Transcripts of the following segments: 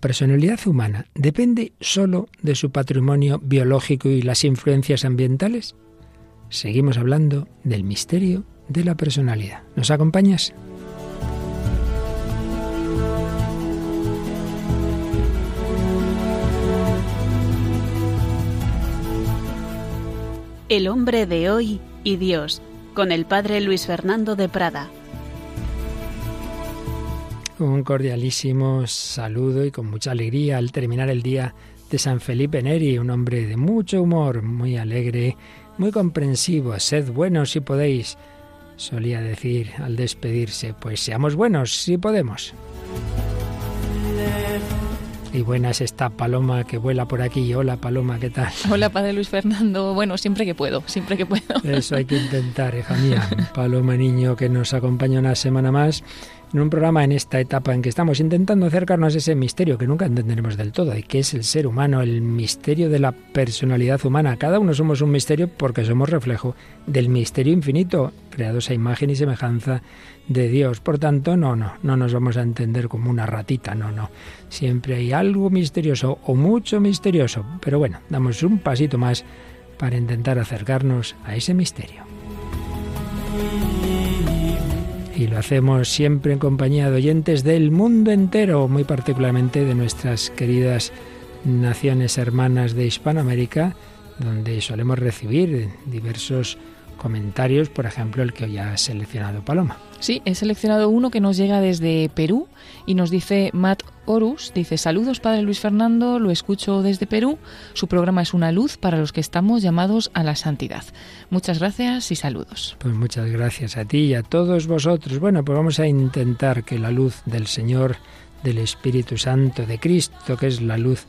personalidad humana depende solo de su patrimonio biológico y las influencias ambientales? Seguimos hablando del misterio de la personalidad. ¿Nos acompañas? El hombre de hoy y Dios, con el padre Luis Fernando de Prada. Un cordialísimo saludo y con mucha alegría al terminar el día de San Felipe Neri, un hombre de mucho humor, muy alegre, muy comprensivo. Sed buenos si podéis, solía decir al despedirse, pues seamos buenos si podemos. Y buena es esta paloma que vuela por aquí. Hola Paloma, ¿qué tal? Hola Padre Luis Fernando. Bueno, siempre que puedo, siempre que puedo. Eso hay que intentar, hija mía. Paloma Niño que nos acompaña una semana más en un programa en esta etapa en que estamos intentando acercarnos a ese misterio que nunca entenderemos del todo, y que es el ser humano, el misterio de la personalidad humana. Cada uno somos un misterio porque somos reflejo del misterio infinito, creados a imagen y semejanza de Dios. Por tanto, no, no, no nos vamos a entender como una ratita, no, no. Siempre hay algo misterioso o mucho misterioso, pero bueno, damos un pasito más para intentar acercarnos a ese misterio y lo hacemos siempre en compañía de oyentes del mundo entero, muy particularmente de nuestras queridas naciones hermanas de Hispanoamérica, donde solemos recibir diversos comentarios, por ejemplo, el que hoy ha seleccionado Paloma. Sí, he seleccionado uno que nos llega desde Perú y nos dice Matt Horus, dice saludos Padre Luis Fernando, lo escucho desde Perú, su programa es una luz para los que estamos llamados a la santidad. Muchas gracias y saludos. Pues muchas gracias a ti y a todos vosotros. Bueno, pues vamos a intentar que la luz del Señor, del Espíritu Santo, de Cristo, que es la luz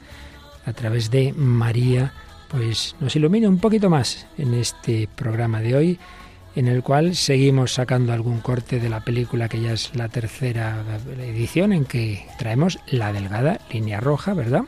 a través de María, pues nos ilumine un poquito más en este programa de hoy en el cual seguimos sacando algún corte de la película que ya es la tercera edición en que traemos la delgada línea roja, ¿verdad?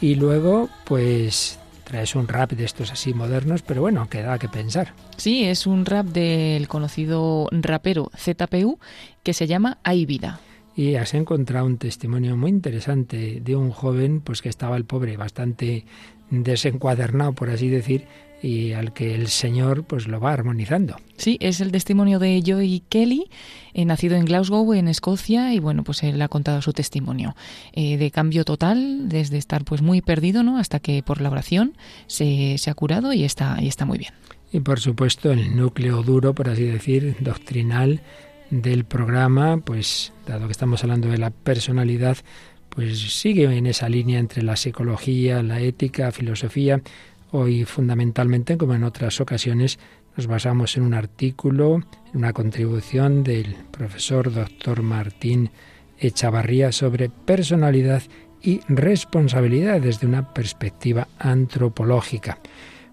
Y luego, pues traes un rap de estos así modernos, pero bueno, queda que pensar. Sí, es un rap del conocido rapero ZPU que se llama Hay vida. Y has encontrado un testimonio muy interesante de un joven, pues que estaba el pobre bastante desencuadernado, por así decir, y al que el Señor pues lo va armonizando. Sí, es el testimonio de Joey Kelly, eh, nacido en Glasgow, en Escocia, y bueno, pues él ha contado su testimonio eh, de cambio total, desde estar pues muy perdido, ¿no? Hasta que por la oración se, se ha curado y está, y está muy bien. Y por supuesto el núcleo duro, por así decir, doctrinal del programa, pues dado que estamos hablando de la personalidad, pues sigue en esa línea entre la psicología, la ética, filosofía, Hoy fundamentalmente, como en otras ocasiones, nos basamos en un artículo, en una contribución del profesor doctor Martín Echavarría sobre personalidad y responsabilidad desde una perspectiva antropológica.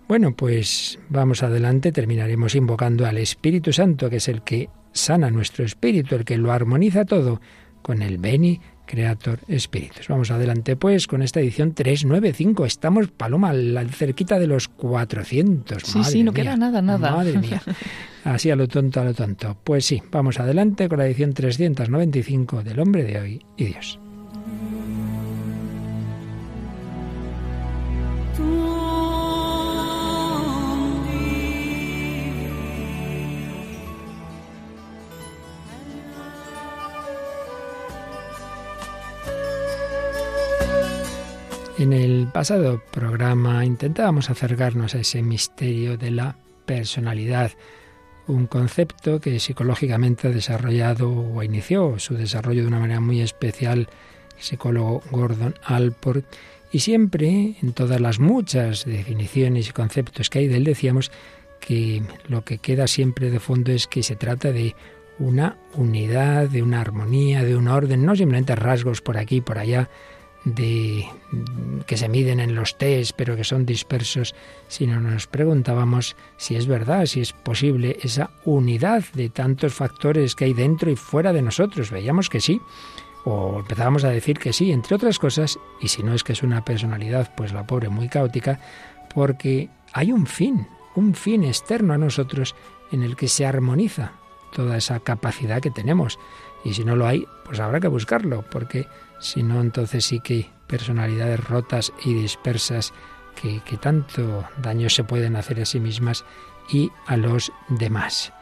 Bueno, pues vamos adelante, terminaremos invocando al Espíritu Santo, que es el que sana nuestro espíritu, el que lo armoniza todo, con el Beni Creator Espíritus. Vamos adelante pues con esta edición 395. Estamos, Paloma, cerquita de los 400. Sí, sí, no queda nada, nada. Madre mía. Así a lo tonto, a lo tonto. Pues sí, vamos adelante con la edición 395 del Hombre de Hoy y Dios. En el pasado programa intentábamos acercarnos a ese misterio de la personalidad, un concepto que psicológicamente ha desarrollado o inició su desarrollo de una manera muy especial el psicólogo Gordon Alport. Y siempre en todas las muchas definiciones y conceptos que hay de él decíamos que lo que queda siempre de fondo es que se trata de una unidad, de una armonía, de un orden, no simplemente rasgos por aquí y por allá, de que se miden en los test, pero que son dispersos, sino nos preguntábamos si es verdad, si es posible esa unidad de tantos factores que hay dentro y fuera de nosotros. Veíamos que sí, o empezábamos a decir que sí, entre otras cosas, y si no es que es una personalidad, pues la pobre muy caótica, porque hay un fin, un fin externo a nosotros en el que se armoniza toda esa capacidad que tenemos. Y si no lo hay, pues habrá que buscarlo, porque Si no, entonces sí que personalidades rotas y dispersas que, que tanto daño se pueden hacer a sí mismas y a los demás.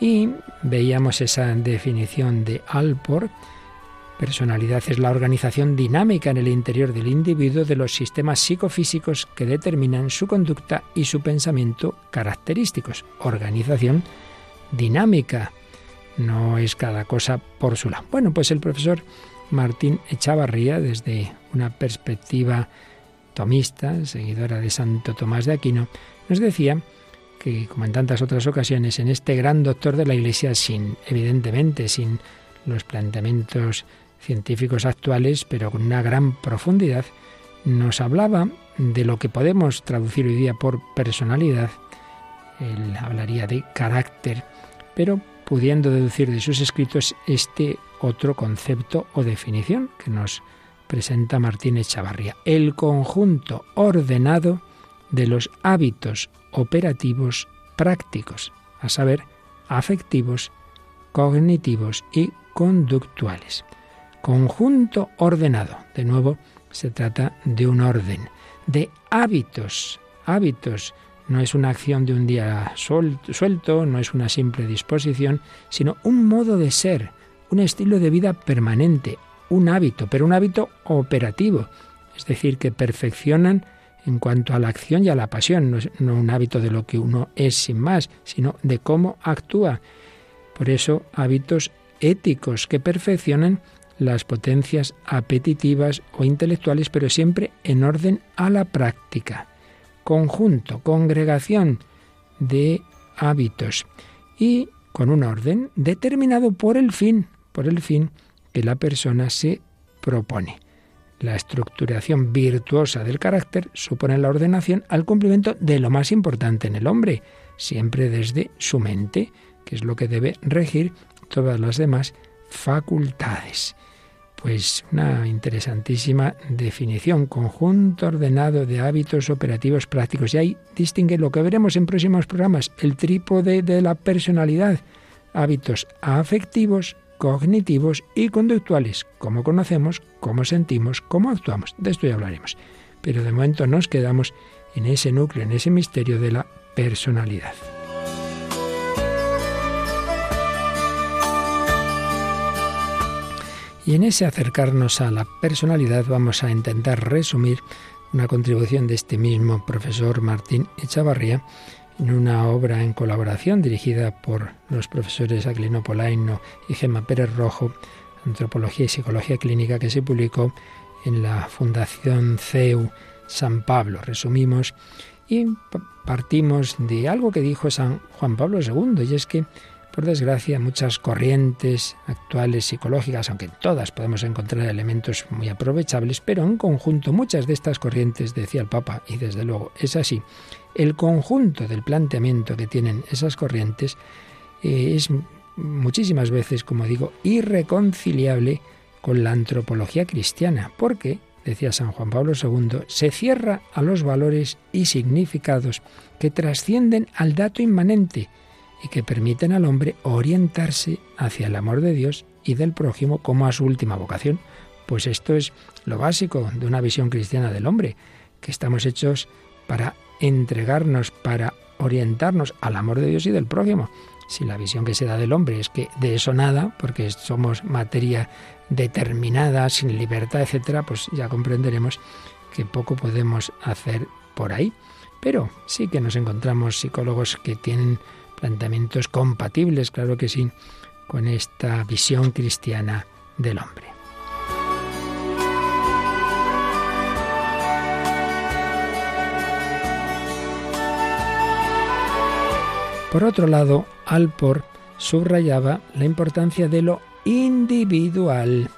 Y veíamos esa definición de Alpor. Personalidad es la organización dinámica en el interior del individuo de los sistemas psicofísicos que determinan su conducta y su pensamiento característicos. Organización dinámica. No es cada cosa por su lado. Bueno, pues el profesor Martín Echavarría, desde una perspectiva tomista, seguidora de Santo Tomás de Aquino, nos decía que, como en tantas otras ocasiones, en este gran doctor de la Iglesia, sin, evidentemente, sin los planteamientos científicos actuales, pero con una gran profundidad, nos hablaba de lo que podemos traducir hoy día por personalidad. Él hablaría de carácter, pero pudiendo deducir de sus escritos este otro concepto o definición que nos presenta Martínez Chavarría, el conjunto ordenado de los hábitos operativos prácticos, a saber, afectivos, cognitivos y conductuales. Conjunto ordenado. De nuevo, se trata de un orden, de hábitos. Hábitos no es una acción de un día suelto, no es una simple disposición, sino un modo de ser, un estilo de vida permanente, un hábito, pero un hábito operativo, es decir, que perfeccionan en cuanto a la acción y a la pasión, no, un hábito de lo que uno es sin más, sino de cómo actúa. Por eso, hábitos éticos que perfeccionan las potencias apetitivas o intelectuales, pero siempre en orden a la práctica. Conjunto, congregación de hábitos y con un orden determinado por el fin, por el fin que la persona se propone. La estructuración virtuosa del carácter supone la ordenación al cumplimiento de lo más importante en el hombre, siempre desde su mente, que es lo que debe regir todas las demás facultades. Pues una interesantísima definición, conjunto ordenado de hábitos operativos prácticos. Y ahí distingue lo que veremos en próximos programas, el trípode de la personalidad, hábitos afectivos, cognitivos y conductuales, cómo conocemos, cómo sentimos, cómo actuamos. De esto ya hablaremos. Pero de momento nos quedamos en ese núcleo, en ese misterio de la personalidad. Y en ese acercarnos a la personalidad vamos a intentar resumir una contribución de este mismo profesor Martín Echavarría en una obra en colaboración dirigida por los profesores Aquilino Polaino y Gemma Pérez Rojo, Antropología y Psicología Clínica, que se publicó en la Fundación CEU San Pablo. Resumimos y partimos de algo que dijo San Juan Pablo II, y es que, por desgracia, muchas corrientes actuales psicológicas, aunque todas podemos encontrar elementos muy aprovechables, pero en conjunto muchas de estas corrientes, decía el Papa, y desde luego es así, el conjunto del planteamiento que tienen esas corrientes eh, es muchísimas veces, como digo, irreconciliable con la antropología cristiana, porque, decía San Juan Pablo II, se cierra a los valores y significados que trascienden al dato inmanente y que permiten al hombre orientarse hacia el amor de Dios y del prójimo como a su última vocación. Pues esto es lo básico de una visión cristiana del hombre, que estamos hechos para entregarnos para orientarnos al amor de Dios y del prójimo. Si la visión que se da del hombre es que de eso nada, porque somos materia determinada, sin libertad, etcétera, pues ya comprenderemos que poco podemos hacer por ahí. Pero sí que nos encontramos psicólogos que tienen planteamientos compatibles, claro que sí, con esta visión cristiana del hombre. Por otro lado, Alpor subrayaba la importancia de lo individual.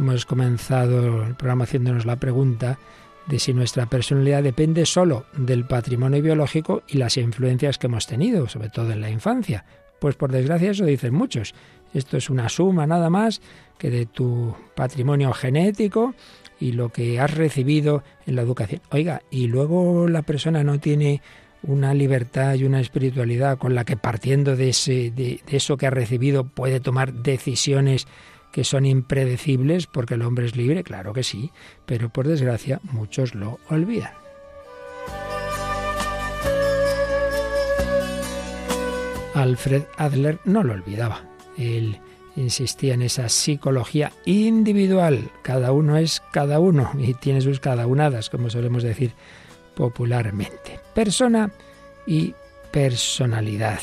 Hemos comenzado el programa haciéndonos la pregunta de si nuestra personalidad depende solo del patrimonio biológico y las influencias que hemos tenido, sobre todo en la infancia. Pues por desgracia eso dicen muchos. Esto es una suma nada más que de tu patrimonio genético y lo que has recibido en la educación. Oiga, y luego la persona no tiene una libertad y una espiritualidad con la que partiendo de, ese, de, eso que ha recibido puede tomar decisiones que son impredecibles porque el hombre es libre, claro que sí, pero por desgracia muchos lo olvidan. Alfred Adler no lo olvidaba. Él insistía en esa psicología individual. Cada uno es cada uno y tiene sus cada unadas, como solemos decir popularmente. Persona y personalidad.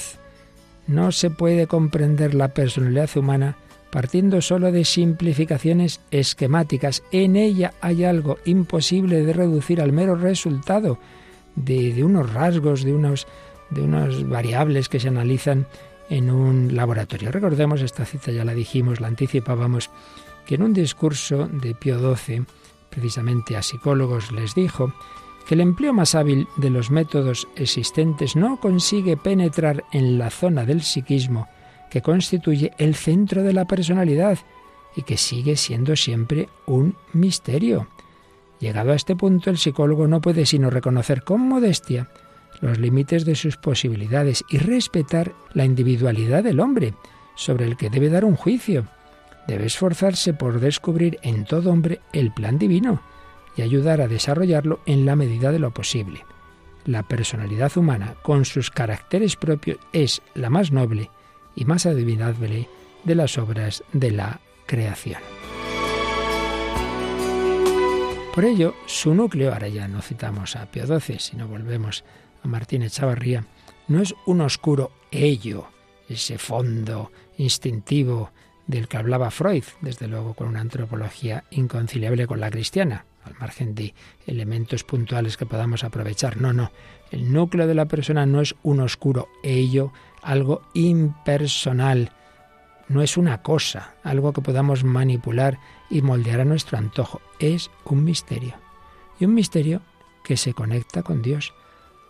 No se puede comprender la personalidad humana partiendo solo de simplificaciones esquemáticas. En ella hay algo imposible de reducir al mero resultado de, unos rasgos, de unos, de unas variables que se analizan en un laboratorio. Recordemos, esta cita ya la dijimos, la anticipábamos, que en un discurso de Pío XII, precisamente a psicólogos les dijo que el empleo más hábil de los métodos existentes no consigue penetrar en la zona del psiquismo que constituye el centro de la personalidad y que sigue siendo siempre un misterio. Llegado a este punto, el psicólogo no puede sino reconocer con modestia los límites de sus posibilidades y respetar la individualidad del hombre, sobre el que debe dar un juicio. Debe esforzarse por descubrir en todo hombre el plan divino y ayudar a desarrollarlo en la medida de lo posible. La personalidad humana, con sus caracteres propios, es la más noble y más adivinable de las obras de la creación. Por ello, su núcleo, ahora ya no citamos a Pío XII, sino volvemos a Martín Echavarría, no es un oscuro ello, ese fondo instintivo del que hablaba Freud, desde luego con una antropología inconciliable con la cristiana, al margen de elementos puntuales que podamos aprovechar. No, no, el núcleo de la persona no es un oscuro ello, algo impersonal, no es una cosa, algo que podamos manipular y moldear a nuestro antojo, es un misterio. Y un misterio que se conecta con Dios,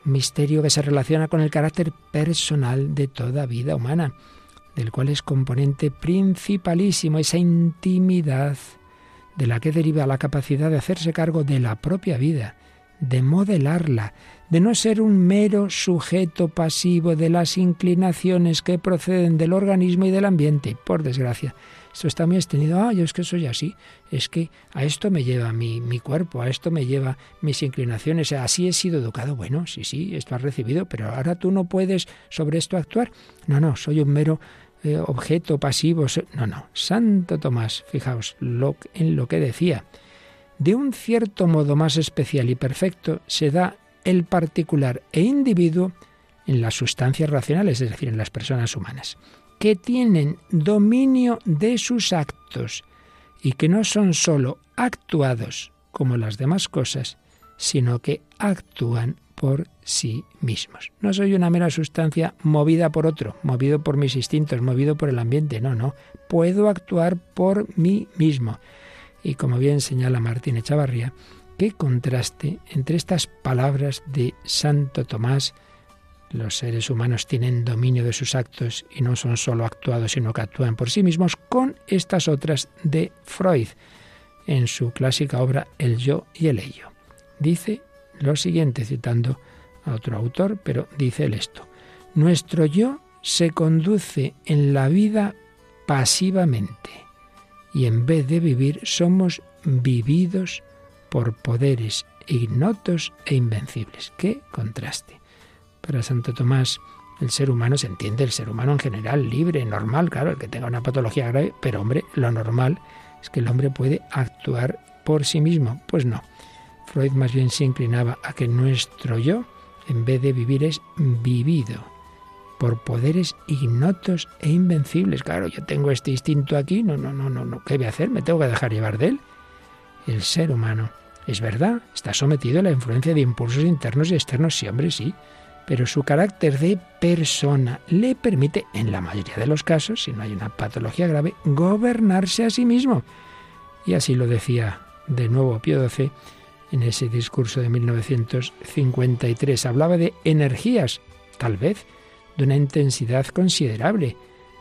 misterio que se relaciona con el carácter personal de toda vida humana, del cual es componente principalísimo esa intimidad de la que deriva la capacidad de hacerse cargo de la propia vida, de modelarla, de no ser un mero sujeto pasivo de las inclinaciones que proceden del organismo y del ambiente. Por desgracia, esto está muy extendido. Ah, yo es que soy así. Es que a esto me lleva mi, mi cuerpo, a esto me lleva mis inclinaciones. Así he sido educado. Bueno, sí, sí, esto has recibido, pero ahora tú no puedes sobre esto actuar. No, no, soy un mero eh, objeto pasivo. No, no. Santo Tomás, fijaos lo, en lo que decía. De un cierto modo más especial y perfecto se da el particular e individuo en las sustancias racionales, es decir, en las personas humanas que tienen dominio de sus actos y que no son sólo actuados como las demás cosas, sino que actúan por sí mismos. No soy una mera sustancia movida por otro, movido por mis instintos, movido por el ambiente, no, no, puedo actuar por mí mismo. Y como bien señala Martín Echavarría, qué contraste entre estas palabras de Santo Tomás, los seres humanos tienen dominio de sus actos y no son solo actuados, sino que actúan por sí mismos, con estas otras de Freud en su clásica obra El yo y el ello. Dice lo siguiente, citando a otro autor, pero dice él esto. Nuestro yo se conduce en la vida pasivamente y en vez de vivir somos vividos por poderes ignotos e invencibles. ¡Qué contraste! Para Santo Tomás, el ser humano se entiende, el ser humano en general, libre, normal, claro, el que tenga una patología grave, pero hombre, lo normal es que el hombre puede actuar por sí mismo. Pues no. Freud más bien se inclinaba a que nuestro yo, en vez de vivir, es vivido por poderes ignotos e invencibles. Claro, yo tengo este instinto aquí, no, no, no, no, no, ¿qué voy a hacer? ¿Me tengo que dejar llevar de él? El ser humano, es verdad, está sometido a la influencia de impulsos internos y externos, sí, hombre, sí, pero su carácter de persona le permite, en la mayoría de los casos, si no hay una patología grave, gobernarse a sí mismo. Y así lo decía de nuevo Pío XII en ese discurso de 1953. Hablaba de energías, tal vez, de una intensidad considerable,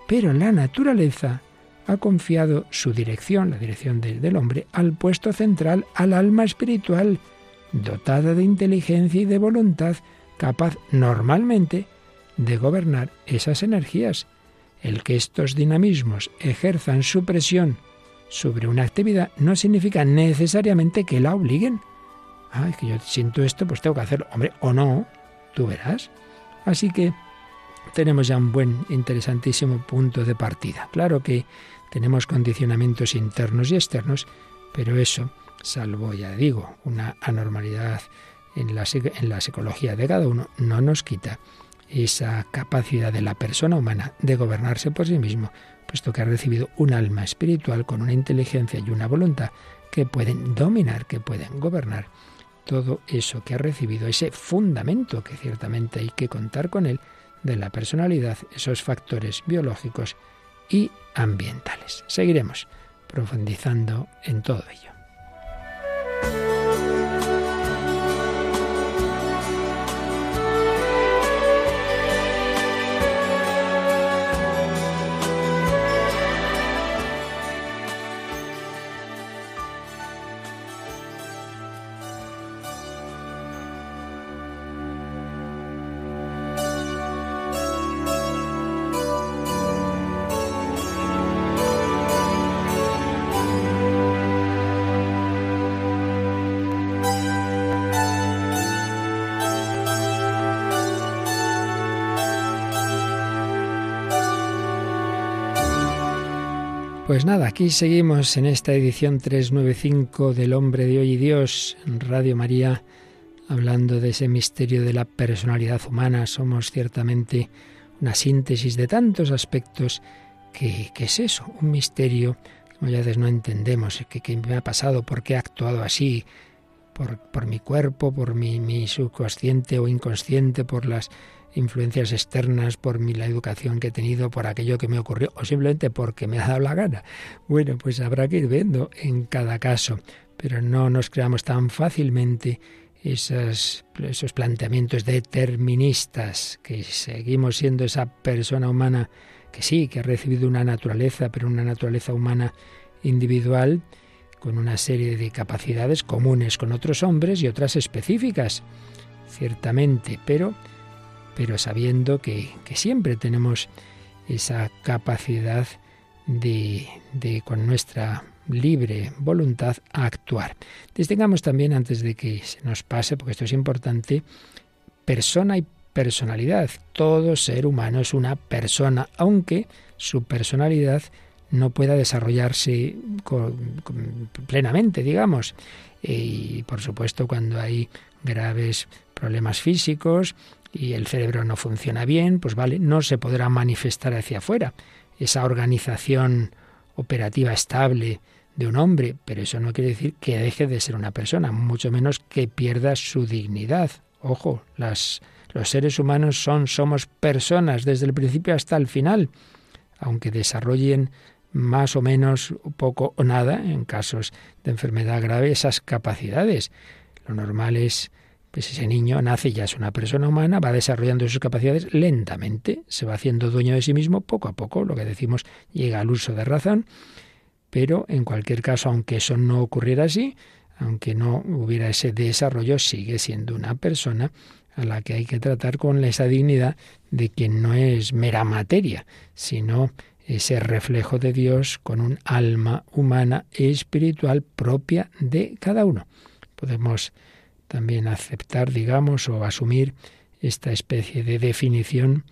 pero la naturaleza ha confiado su dirección, la dirección del hombre, al puesto central, al alma espiritual, dotada de inteligencia y de voluntad, capaz normalmente de gobernar esas energías. El que estos dinamismos ejerzan su presión sobre una actividad no significa necesariamente que la obliguen. Ah, es que yo siento esto, pues tengo que hacerlo. Hombre, o no, tú verás. Así que tenemos ya un buen, interesantísimo punto de partida. Claro que tenemos condicionamientos internos y externos, pero eso, salvo, ya digo, una anormalidad en la, en la psicología de cada uno, no nos quita esa capacidad de la persona humana de gobernarse por sí mismo, puesto que ha recibido un alma espiritual con una inteligencia y una voluntad que pueden dominar, que pueden gobernar todo eso que ha recibido, ese fundamento que ciertamente hay que contar con él de la personalidad, esos factores biológicos y ambientales. Seguiremos profundizando en todo ello. Pues nada, aquí seguimos en esta edición 395 del Hombre de Hoy y Dios en Radio María, hablando de ese misterio de la personalidad humana. Somos ciertamente una síntesis de tantos aspectos que, es eso, un misterio que muchas no entendemos, que, me ha pasado, por qué he actuado así, por, por mi cuerpo, por mi, mi subconsciente o inconsciente, por las influencias externas, por mi, la educación que he tenido, por aquello que me ocurrió, o simplemente porque me ha dado la gana. Bueno, pues habrá que ir viendo en cada caso, pero no nos creamos tan fácilmente esos, esos planteamientos deterministas, que seguimos siendo esa persona humana que sí, que ha recibido una naturaleza, pero una naturaleza humana individual, con una serie de capacidades comunes con otros hombres y otras específicas, ciertamente, pero pero sabiendo que, siempre tenemos esa capacidad de, con nuestra libre voluntad, actuar. Distingamos también, antes de que se nos pase, porque esto es importante, persona y personalidad. Todo ser humano es una persona, aunque su personalidad no pueda desarrollarse plenamente, digamos. Y por supuesto, cuando hay graves problemas físicos, y el cerebro no funciona bien, pues vale, no se podrá manifestar hacia afuera esa organización operativa estable de un hombre, pero eso no quiere decir que deje de ser una persona, mucho menos que pierda su dignidad. Ojo, las, los seres humanos son, somos personas desde el principio hasta el final, aunque desarrollen más o menos poco o nada, en casos de enfermedad grave, esas capacidades. Lo normal es pues ese niño nace ya es una persona humana, va desarrollando sus capacidades lentamente, se va haciendo dueño de sí mismo poco a poco, lo que decimos llega al uso de razón, pero en cualquier caso, aunque eso no ocurriera así, aunque no hubiera ese desarrollo, sigue siendo una persona a la que hay que tratar con esa dignidad de quien no es mera materia, sino ese reflejo de Dios con un alma humana espiritual propia de cada uno. Podemos también aceptar, digamos, o asumir esta especie de definición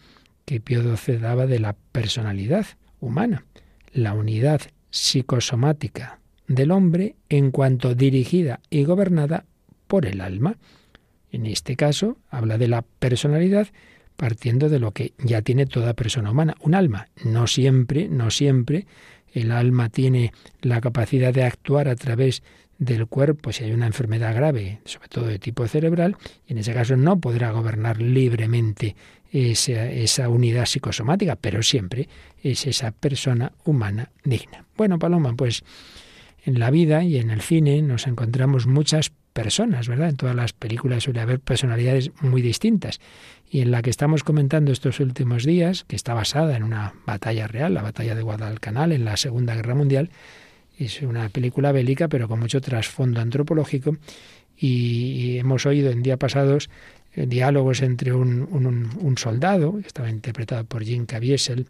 que Pío XII daba de la personalidad humana, la unidad psicosomática del hombre en cuanto dirigida y gobernada por el alma. En este caso, habla de la personalidad partiendo de lo que ya tiene toda persona humana, un alma. No siempre, no siempre el alma tiene la capacidad de actuar a través del cuerpo si hay una enfermedad grave, sobre todo de tipo cerebral, y en ese caso no podrá gobernar libremente esa, esa unidad psicosomática, pero siempre es esa persona humana digna. Bueno, Paloma, pues en la vida y en el cine nos encontramos muchas personas, ¿verdad? En todas las películas suele haber personalidades muy distintas. Y en la que estamos comentando estos últimos días, que está basada en una batalla real, la batalla de Guadalcanal en la Segunda Guerra Mundial, es una película bélica, pero con mucho trasfondo antropológico. Y hemos oído en días pasados eh, diálogos entre un, soldado, que estaba interpretado por Jim Caviezel,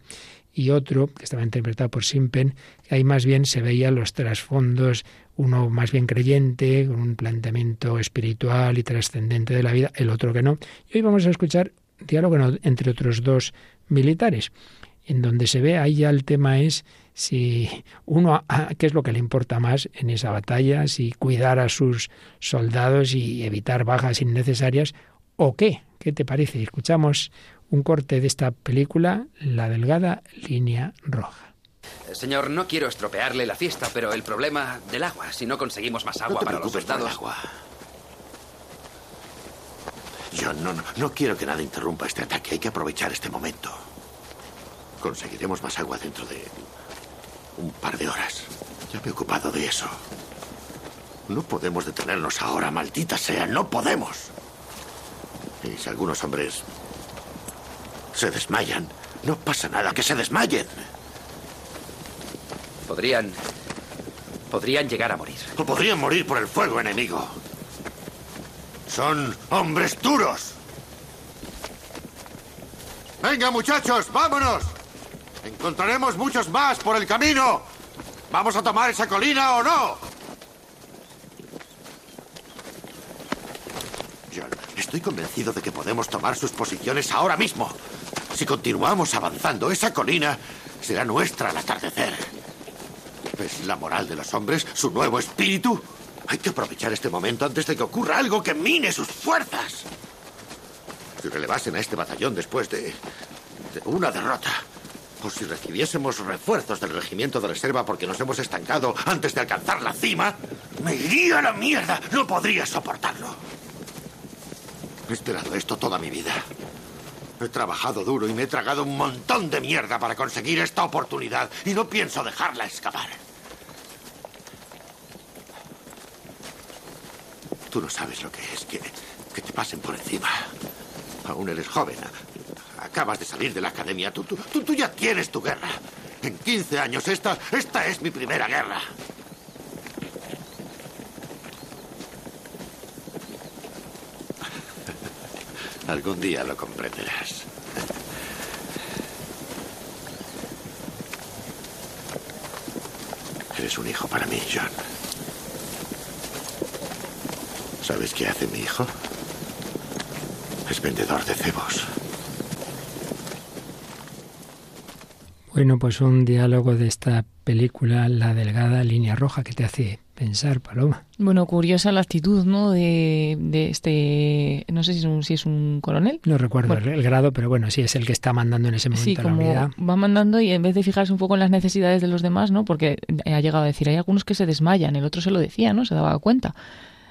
y otro, que estaba interpretado por Simpen, que ahí más bien se veían los trasfondos, uno más bien creyente, con un planteamiento espiritual y trascendente de la vida, el otro que no. Y hoy vamos a escuchar diálogo entre otros dos militares, en donde se ve, ahí ya el tema es si uno, qué es lo que le importa más en esa batalla, si cuidar a sus soldados y evitar bajas innecesarias o qué. ¿Qué te parece? Escuchamos un corte de esta película, La delgada línea roja. Señor, no quiero estropearle la fiesta, pero el problema del agua, si no conseguimos más agua para los soldados. Agua. Yo no, no, no quiero que nada interrumpa este ataque. Hay que aprovechar este momento. Conseguiremos más agua dentro de un par de horas. Ya me he ocupado de eso. No podemos detenernos ahora, maldita sea, no podemos. Y si algunos hombres se desmayan, no pasa nada, que se desmayen. Podrían... Podrían llegar a morir. O podrían morir por el fuego enemigo. Son hombres duros. Venga, muchachos, vámonos. Encontraremos muchos más por el camino. ¿Vamos a tomar esa colina o no? John, estoy convencido de que podemos tomar sus posiciones ahora mismo. Si continuamos avanzando, esa colina será nuestra al atardecer. ¿Es la moral de los hombres su nuevo espíritu? Hay que aprovechar este momento antes de que ocurra algo que mine sus fuerzas. Si relevasen a este batallón después de, de una derrota, o si recibiésemos refuerzos del regimiento de reserva porque nos hemos estancado antes de alcanzar la cima, me iría a la mierda. No podría soportarlo. He esperado esto toda mi vida. He trabajado duro y me he tragado un montón de mierda para conseguir esta oportunidad y no pienso dejarla escapar. Tú no sabes lo que es que, te pasen por encima. Aún eres joven. Acabas de salir de la academia. Tú, tú, tú, ya tienes tu guerra. En 15 años esta, esta es mi primera guerra. Algún día lo comprenderás. Eres un hijo para mí, John. ¿Sabes qué hace mi hijo? Es vendedor de cebos. Bueno, pues un diálogo de esta película, La delgada línea roja, que te hace pensar, Paloma. Bueno, curiosa la actitud, ¿no? De, este, no sé si es un, si es un coronel. No recuerdo el, grado, pero bueno, sí es el que está mandando en ese momento sí, como Va mandando y en vez de fijarse un poco en las necesidades de los demás, ¿no? Porque ha llegado a decir, hay algunos que se desmayan, el otro se lo decía, ¿no? Se daba cuenta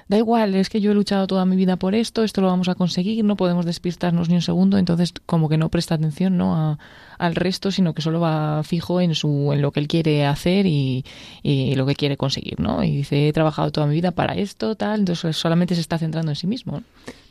da igual, es que yo he luchado toda mi vida por esto, esto lo vamos a conseguir, no podemos despistarnos ni un segundo, entonces como que no presta atención ¿no? A, al resto, sino que solo va fijo en su en lo que él quiere hacer y, lo que quiere conseguir, ¿no? Y dice, he trabajado toda mi vida para esto, tal, entonces solamente se está centrando en sí mismo.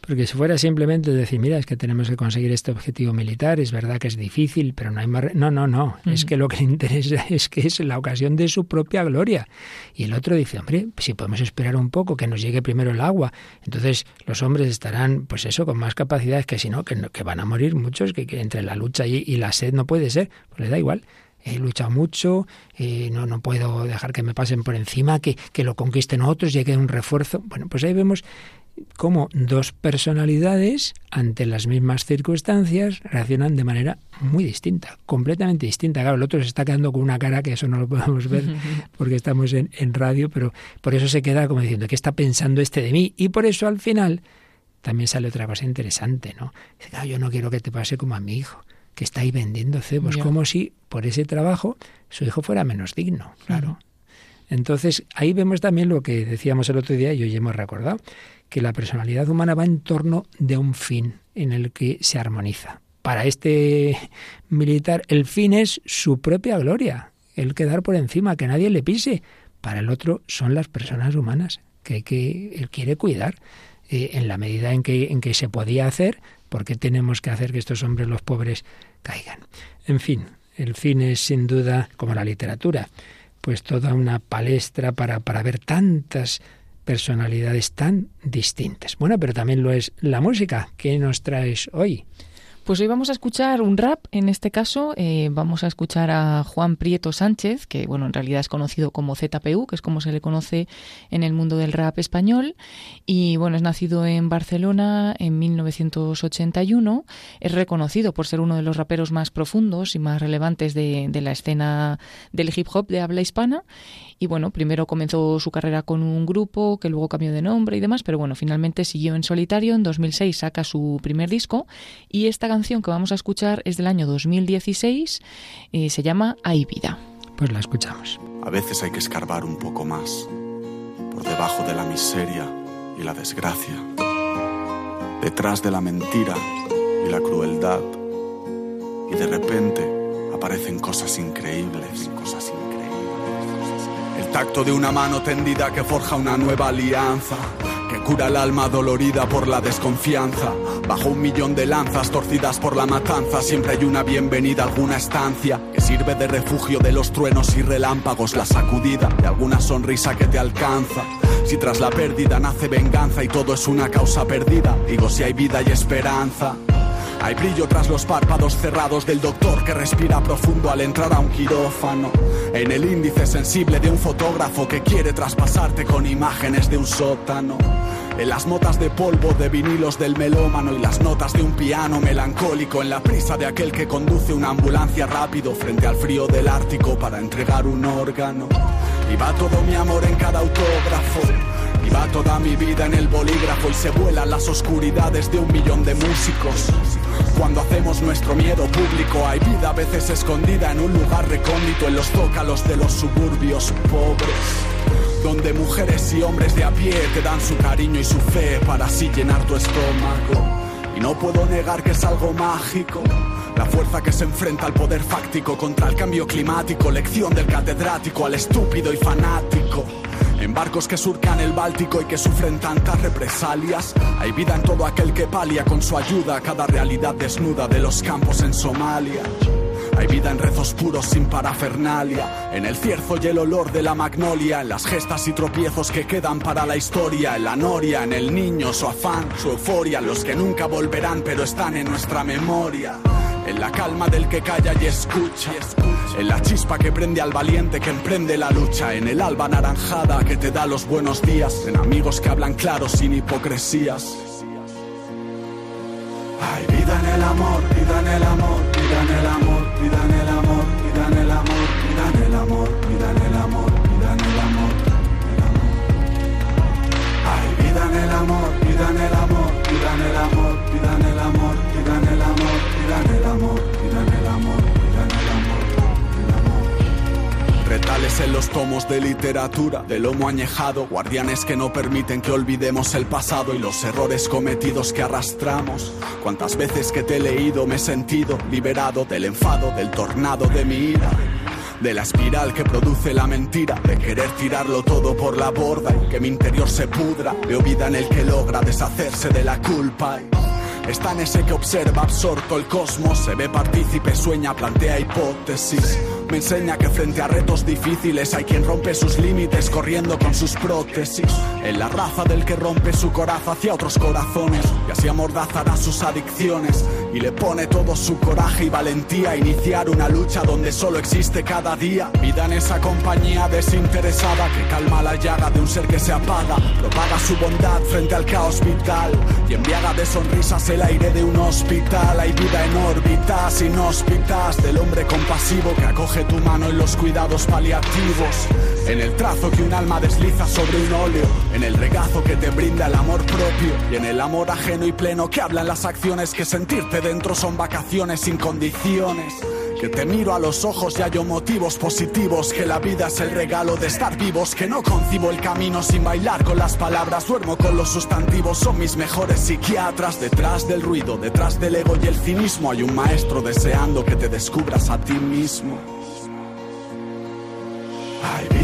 Porque si fuera simplemente decir, mira, es que tenemos que conseguir este objetivo militar, es verdad que es difícil, pero no hay más... No, no, no, es que lo que le interesa es que es la ocasión de su propia gloria. Y el otro dice, hombre, si podemos esperar un poco, que nos llegue primero el agua, entonces los hombres estarán, pues eso, con más capacidades que si no, que, que van a morir muchos, que, entre la lucha y, y la sed no puede ser, pues le da igual. He luchado mucho, eh, no, no puedo dejar que me pasen por encima, que, que lo conquisten otros, llegue un refuerzo. Bueno, pues ahí vemos cómo dos personalidades ante las mismas circunstancias reaccionan de manera muy distinta, completamente distinta. Claro, el otro se está quedando con una cara que eso no lo podemos ver porque estamos en, radio, pero por eso se queda como diciendo, ¿qué está pensando este de mí? Y por eso al final también sale otra cosa interesante, ¿no? Dice, yo no quiero que te pase como a mi hijo, que está ahí vendiendo cebos, como si por ese trabajo su hijo fuera menos digno, claro. Entonces, ahí vemos también lo que decíamos el otro día y hoy hemos recordado, que la personalidad humana va en torno de un fin en el que se armoniza. Para este militar el fin es su propia gloria, el quedar por encima, que nadie le pise. Para el otro son las personas humanas que, que él quiere cuidar eh, en la medida en que, en que se podía hacer, porque tenemos que hacer que estos hombres, los pobres, caigan. En fin, el fin es sin duda como la literatura, pues toda una palestra para, para ver tantas personalidades tan distintas. Bueno, pero también lo es la música. ¿Qué nos traes hoy? Pues hoy vamos a escuchar un rap, en este caso eh, vamos a escuchar a Juan Prieto Sánchez, que bueno, en realidad es conocido como ZPU, que es como se le conoce en el mundo del rap español, y bueno, es nacido en Barcelona en 1981, es reconocido por ser uno de los raperos más profundos y más relevantes de, de la escena del hip hop de habla hispana, y bueno, primero comenzó su carrera con un grupo que luego cambió de nombre y demás, pero bueno, finalmente siguió en solitario. En 2006 saca su primer disco y esta canción que vamos a escuchar es del año 2016 y eh, se llama Hay vida. Pues la escuchamos. A veces hay que escarbar un poco más por debajo de la miseria y la desgracia, detrás de la mentira y la crueldad. Y de repente aparecen cosas increíbles, cosas increíbles tacto de una mano tendida que forja una nueva alianza, que cura el alma dolorida por la desconfianza. Bajo un millón de lanzas torcidas por la matanza, siempre hay una bienvenida, alguna estancia que sirve de refugio de los truenos y relámpagos, la sacudida de alguna sonrisa que te alcanza. Si tras la pérdida nace venganza y todo es una causa perdida, digo si hay vida y esperanza. Hay brillo tras los párpados cerrados del doctor que respira profundo al entrar a un quirófano. En el índice sensible de un fotógrafo que quiere traspasarte con imágenes de un sótano. En las motas de polvo de vinilos del melómano y las notas de un piano melancólico en la prisa de aquel que conduce una ambulancia rápido frente al frío del Ártico para entregar un órgano. Y va todo mi amor en cada autógrafo y va toda mi vida en el bolígrafo y se vuelan las oscuridades de un millón de músicos. Cuando hacemos nuestro miedo público, hay vida a veces escondida en un lugar recóndito en los zócalos de los suburbios pobres. Donde mujeres y hombres de a pie te dan su cariño y su fe para así llenar tu estómago. Y no puedo negar que es algo mágico. La fuerza que se enfrenta al poder fáctico contra el cambio climático, lección del catedrático al estúpido y fanático. En barcos que surcan el Báltico y que sufren tantas represalias, hay vida en todo aquel que palia con su ayuda cada realidad desnuda de los campos en Somalia. Hay vida en rezos puros sin parafernalia, en el cierzo y el olor de la magnolia, en las gestas y tropiezos que quedan para la historia, en la noria, en el niño, su afán, su euforia, los que nunca volverán pero están en nuestra memoria en la calma del que calla y escucha, en la chispa que prende al valiente que emprende la lucha, en el alba naranjada que te da los buenos días, en amigos que hablan claro sin hipocresías. Hay vida en el amor, vida en el amor, vida en el amor, vida en el amor, vida en el amor, vida en el amor, vida en el amor, vida en el amor. Hay vida en el amor, vida en el amor, vida en el amor, vida en el amor, vida en el amor el amor, el amor, Retales en los tomos de literatura, de lomo añejado, guardianes que no permiten que olvidemos el pasado y los errores cometidos que arrastramos. Cuántas veces que te he leído me he sentido liberado del enfado, del tornado de mi ira de la espiral que produce la mentira, de querer tirarlo todo por la borda y que mi interior se pudra, veo vida en el que logra deshacerse de la culpa. Está en ese que observa absorto el cosmos, se ve partícipe, sueña, plantea hipótesis. Me enseña que frente a retos difíciles hay quien rompe sus límites corriendo con sus prótesis. En la raza del que rompe su coraza hacia otros corazones y así amordazará sus adicciones. Y le pone todo su coraje y valentía a iniciar una lucha donde solo existe cada día. Vida en esa compañía desinteresada que calma la llaga de un ser que se apaga. Propaga su bondad frente al caos vital y enviaga de sonrisas el aire de un hospital. Hay vida en órbitas inhóspitas del hombre compasivo que acoge tu mano en los cuidados paliativos, en el trazo que un alma desliza sobre un óleo, en el regazo que te brinda el amor propio. Y en el amor ajeno y pleno que hablan las acciones que sentirte dentro son vacaciones sin condiciones. Que te miro a los ojos y hallo motivos positivos, que la vida es el regalo de estar vivos, que no concibo el camino sin bailar con las palabras, duermo con los sustantivos, son mis mejores psiquiatras, detrás del ruido, detrás del ego y el cinismo. Hay un maestro deseando que te descubras a ti mismo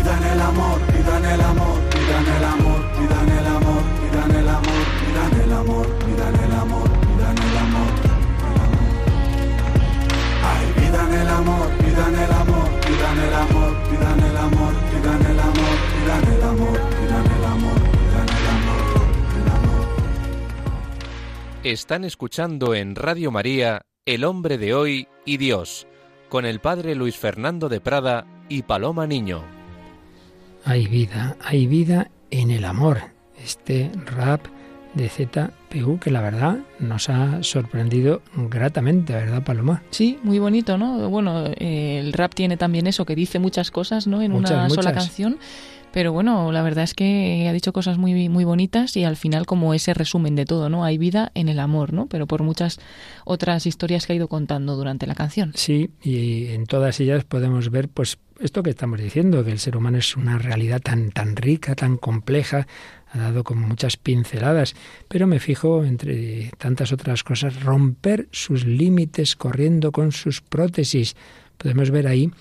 pidan el amor, pidan el amor, pidan el amor, pidan el amor, pidan el amor, pidan el amor, pidan el amor, pidan el amor. Ay, pidan el amor, pidan el amor, pidan el amor, pidan el amor, pidan el amor, pidan el amor, pidan el amor, pidan el amor. Están escuchando en Radio María El hombre de hoy y Dios, con el padre Luis Fernando de Prada y Paloma Niño. Hay vida, hay vida en el amor. Este rap de ZPU que la verdad nos ha sorprendido gratamente, ¿verdad, Paloma? Sí, muy bonito, ¿no? Bueno, eh, el rap tiene también eso que dice muchas cosas, ¿no? En una sola canción pero bueno, la verdad es que ha dicho cosas muy, muy bonitas y al final como ese resumen de todo, ¿no? Hay vida en el amor, ¿no? Pero por muchas otras historias que ha ido contando durante la canción. Sí, y en todas ellas podemos ver pues esto que estamos diciendo, que el ser humano es una realidad tan, tan rica, tan compleja, ha dado como muchas pinceladas, pero me fijo, entre tantas otras cosas, romper sus límites corriendo con sus prótesis. Podemos ver ahí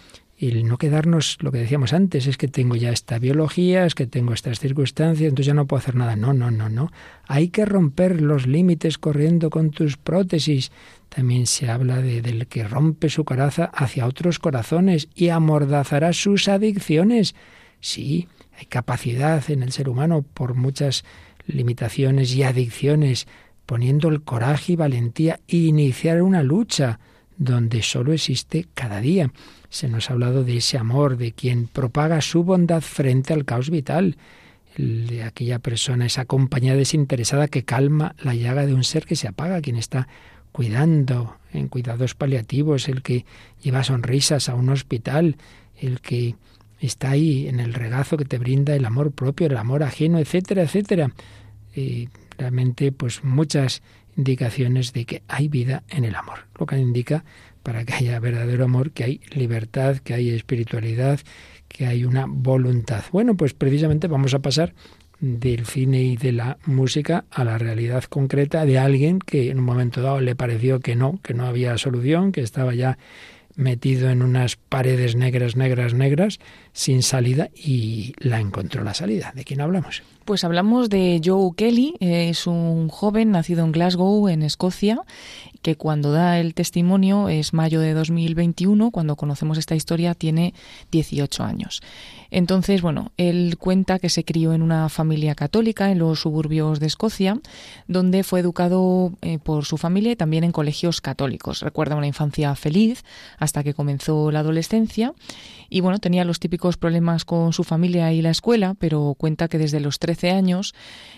y no quedarnos, lo que decíamos antes, es que tengo ya esta biología, es que tengo estas circunstancias, entonces ya no puedo hacer nada. No, no, no, no. Hay que romper los límites corriendo con tus prótesis. También se habla de, del que rompe su coraza hacia otros corazones y amordazará sus adicciones. Sí, hay capacidad en el ser humano por muchas limitaciones y adicciones, poniendo el coraje y valentía iniciar una lucha donde solo existe cada día. Se nos ha hablado de ese amor, de quien propaga su bondad frente al caos vital, de aquella persona, esa compañía desinteresada que calma la llaga de un ser que se apaga, quien está cuidando en cuidados paliativos, el que lleva sonrisas a un hospital, el que está ahí en el regazo que te brinda el amor propio, el amor ajeno, etcétera, etcétera. Y realmente, pues muchas indicaciones de que hay vida en el amor, lo que indica para que haya verdadero amor, que hay libertad, que hay espiritualidad, que hay una voluntad. Bueno, pues precisamente vamos a pasar del cine y de la música a la realidad concreta de alguien que en un momento dado le pareció que no, que no había solución, que estaba ya metido en unas paredes negras, negras, negras, sin salida, y la encontró la salida. ¿De quién hablamos? Pues hablamos de Joe Kelly, es un joven nacido en Glasgow, en Escocia, que cuando da el testimonio es mayo de 2021, cuando conocemos esta historia tiene 18 años. Entonces, bueno, él cuenta que se crió en una familia católica en los suburbios de Escocia, donde fue educado eh, por su familia y también en colegios católicos. Recuerda una infancia feliz hasta que comenzó la adolescencia y bueno, tenía los típicos problemas con su familia y la escuela, pero cuenta que desde los 13 años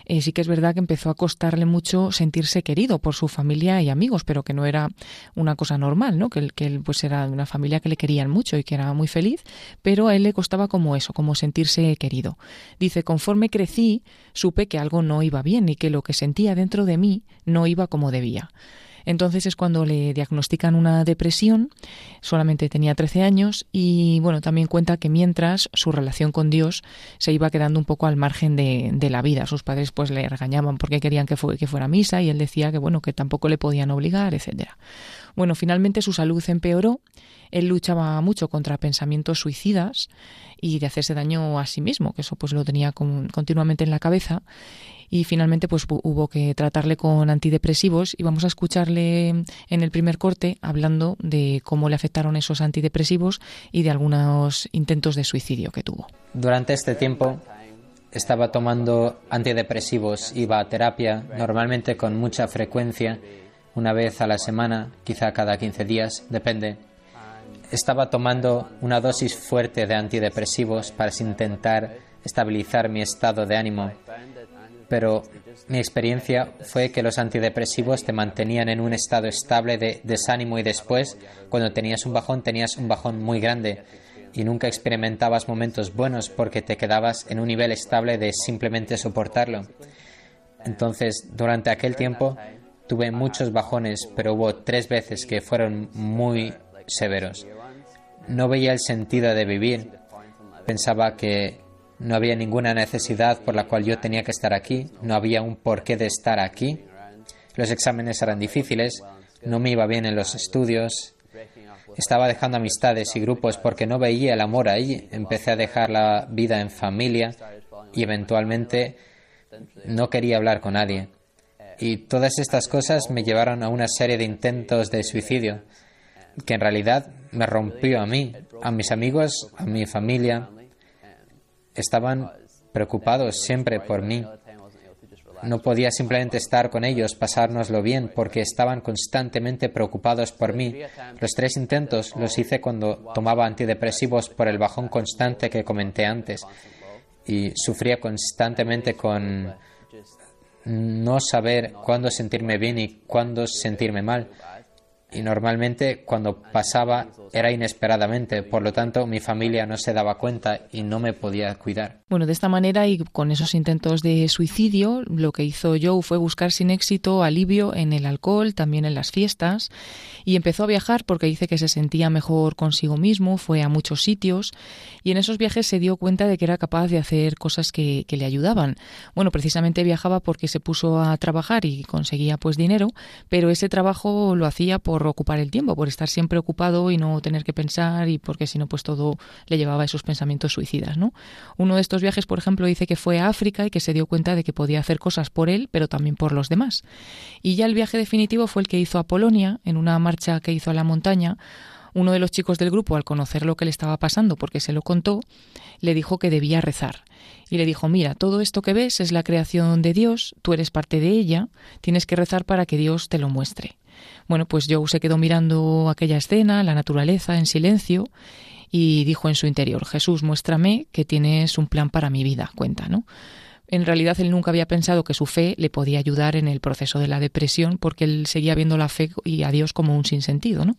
eh, sí que es verdad que empezó a costarle mucho sentirse querido por su familia y amigos, pero que no era una cosa normal, ¿no? Que él, que él pues era una familia que le querían mucho y que era muy feliz, pero a él le costaba como eso, como sentirse querido. Dice, conforme crecí, supe que algo no iba bien y que lo que sentía dentro de mí no iba como debía. Entonces es cuando le diagnostican una depresión, solamente tenía 13 años y bueno, también cuenta que mientras su relación con Dios se iba quedando un poco al margen de, de la vida. Sus padres pues le regañaban porque querían que, fuera a misa y él decía que bueno, que tampoco le podían obligar, etcétera. Bueno, finalmente su salud empeoró, él luchaba mucho contra pensamientos suicidas y de hacerse daño a sí mismo, que eso pues lo tenía continuamente en la cabeza y finalmente pues hubo que tratarle con antidepresivos y vamos a escucharle en el primer corte hablando de cómo le afectaron esos antidepresivos y de algunos intentos de suicidio que tuvo. Durante este tiempo estaba tomando antidepresivos, iba a terapia, normalmente con mucha frecuencia, una vez a la semana, quizá cada 15 días, depende. Estaba tomando una dosis fuerte de antidepresivos para intentar estabilizar mi estado de ánimo pero mi experiencia fue que los antidepresivos te mantenían en un estado estable de desánimo y después, cuando tenías un bajón, tenías un bajón muy grande y nunca experimentabas momentos buenos porque te quedabas en un nivel estable de simplemente soportarlo. Entonces, durante aquel tiempo tuve muchos bajones, pero hubo tres veces que fueron muy severos. No veía el sentido de vivir. Pensaba que no había ninguna necesidad por la cual yo tenía que estar aquí, no había un porqué de estar aquí. Los exámenes eran difíciles, no me iba bien en los estudios, estaba dejando amistades y grupos porque no veía el amor ahí, empecé a dejar la vida en familia y eventualmente no quería hablar con nadie. Y todas estas cosas me llevaron a una serie de intentos de suicidio, que en realidad me rompió a mí, a mis amigos, a mi familia, estaban preocupados siempre por mí. No podía simplemente estar con ellos, pasárnoslo bien, porque estaban constantemente preocupados por mí. Los tres intentos los hice cuando tomaba antidepresivos por el bajón constante que comenté antes y sufría constantemente con no saber cuándo sentirme bien y cuándo sentirme mal y normalmente cuando pasaba era inesperadamente, por lo tanto mi familia no se daba cuenta y no me podía cuidar. Bueno, de esta manera y con esos intentos de suicidio, lo que hizo Joe fue buscar sin éxito alivio en el alcohol, también en las fiestas, y empezó a viajar porque dice que se sentía mejor consigo mismo, fue a muchos sitios y en esos viajes se dio cuenta de que era capaz de hacer cosas que, que le ayudaban. Bueno, precisamente viajaba porque se puso a trabajar y conseguía pues dinero, pero ese trabajo lo hacía por ocupar el tiempo, por estar siempre ocupado y no tener que pensar y porque si no pues todo le llevaba a esos pensamientos suicidas, ¿no? Uno de estos viajes, por ejemplo, dice que fue a África y que se dio cuenta de que podía hacer cosas por él, pero también por los demás. Y ya el viaje definitivo fue el que hizo a Polonia, en una que hizo a la montaña, uno de los chicos del grupo, al conocer lo que le estaba pasando, porque se lo contó, le dijo que debía rezar. Y le dijo, mira, todo esto que ves es la creación de Dios, tú eres parte de ella, tienes que rezar para que Dios te lo muestre. Bueno, pues Joe se quedó mirando aquella escena, la naturaleza, en silencio, y dijo en su interior, Jesús, muéstrame que tienes un plan para mi vida, cuenta, ¿no? En realidad él nunca había pensado que su fe le podía ayudar en el proceso de la depresión porque él seguía viendo la fe y a Dios como un sinsentido, ¿no?